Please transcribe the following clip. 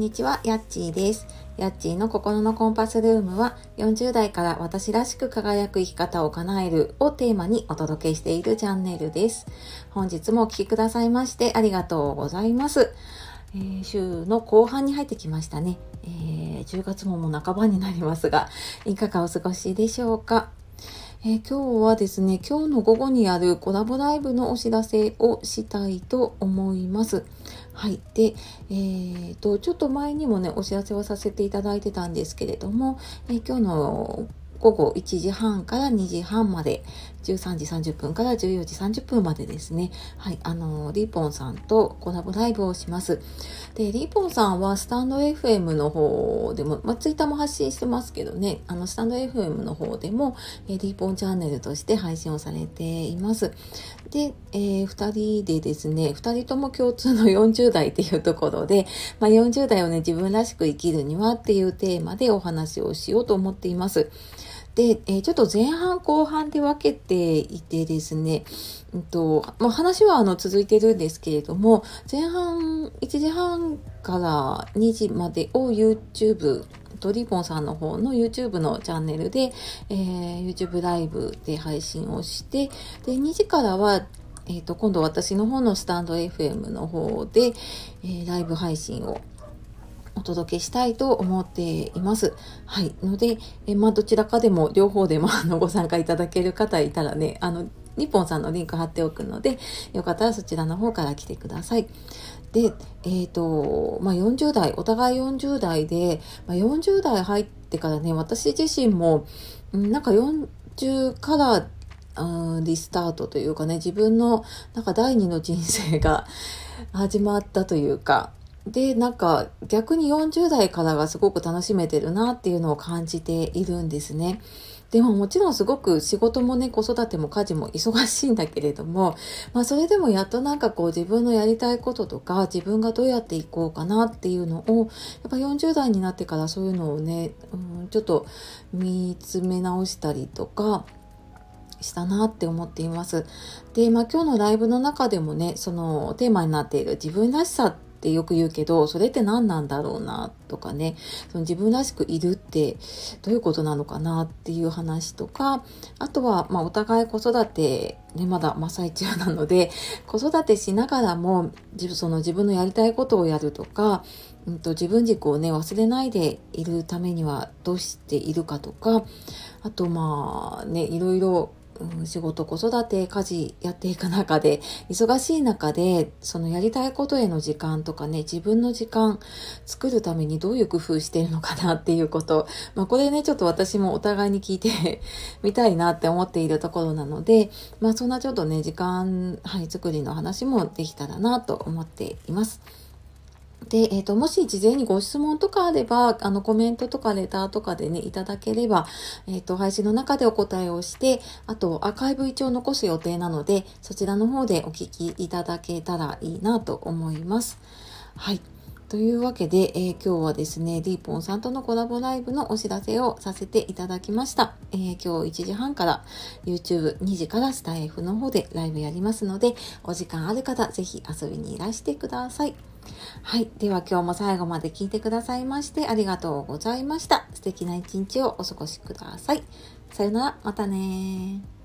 んにちは、やっちーです。やっちーの心のコンパスルームは、40代から私らしく輝く生き方を叶えるをテーマにお届けしているチャンネルです。本日もお聴きくださいましてありがとうございます。えー、週の後半に入ってきましたね。えー、10月ももう半ばになりますが、いかがお過ごしでしょうか？えー、今日はですね、今日の午後にあるコラボライブのお知らせをしたいと思います。はい。で、えー、と、ちょっと前にもね、お知らせをさせていただいてたんですけれども、えー、今日の午後1時半から2時半まで、13時30分から14時30分までですね、はい、あの、リーポンさんとコラボライブをします。で、リーポンさんはスタンド FM の方でも、まあ、ツイッターも発信してますけどね、あの、スタンド FM の方でも、えリーポンチャンネルとして配信をされています。で、えー、2人でですね、2人とも共通の40代っていうところで、まあ、40代をね、自分らしく生きるにはっていうテーマでお話をしようと思っています。で、えー、ちょっと前半後半で分けていてですね、うんとまあ、話はあの続いてるんですけれども、前半1時半から2時までを YouTube とリボンさんの方の YouTube のチャンネルで、えー、YouTube ライブで配信をして、で、2時からは、えっ、ー、と、今度私の方のスタンド FM の方で、えー、ライブ配信をお届けしたいと思っています。はい。ので、えまあ、どちらかでも、両方でも、あの、ご参加いただける方いたらね、あの、ニッポンさんのリンク貼っておくので、よかったらそちらの方から来てください。で、えっ、ー、と、まあ、40代、お互い40代で、まあ、40代入ってからね、私自身も、なんか40からリスタートというかね、自分のなんか第二の人生が始まったというか、で、なんか逆に40代からがすごく楽しめてるなっていうのを感じているんですね。でももちろんすごく仕事もね、子育ても家事も忙しいんだけれども、まあそれでもやっとなんかこう自分のやりたいこととか、自分がどうやっていこうかなっていうのを、やっぱ40代になってからそういうのをね、うん、ちょっと見つめ直したりとか、したなって思っています。で、まあ今日のライブの中でもね、そのテーマになっている自分らしさっってよく言うけど、それって何なんだろうなとかね、その自分らしくいるってどういうことなのかなっていう話とか、あとは、まあ、お互い子育て、ね、まだ真っ最中なので、子育てしながらも、その自分のやりたいことをやるとか、うんと、自分軸をね、忘れないでいるためにはどうしているかとか、あとまあね、いろいろうん、仕事、子育て、家事やっていく中で、忙しい中で、そのやりたいことへの時間とかね、自分の時間作るためにどういう工夫してるのかなっていうこと。まあこれね、ちょっと私もお互いに聞いて みたいなって思っているところなので、まあそんなちょっとね、時間、はい、作りの話もできたらなと思っています。で、えっ、ー、と、もし事前にご質問とかあれば、あの、コメントとかレターとかでね、いただければ、えっ、ー、と、配信の中でお答えをして、あと、アーカイブ一応残す予定なので、そちらの方でお聞きいただけたらいいなと思います。はい。というわけで、えー、今日はですね、ディーポンさんとのコラボライブのお知らせをさせていただきました。えー、今日1時半から YouTube2 時からスタイフの方でライブやりますので、お時間ある方、ぜひ遊びにいらしてください。はい。では今日も最後まで聞いてくださいましてありがとうございました。素敵な一日をお過ごしください。さよなら、またね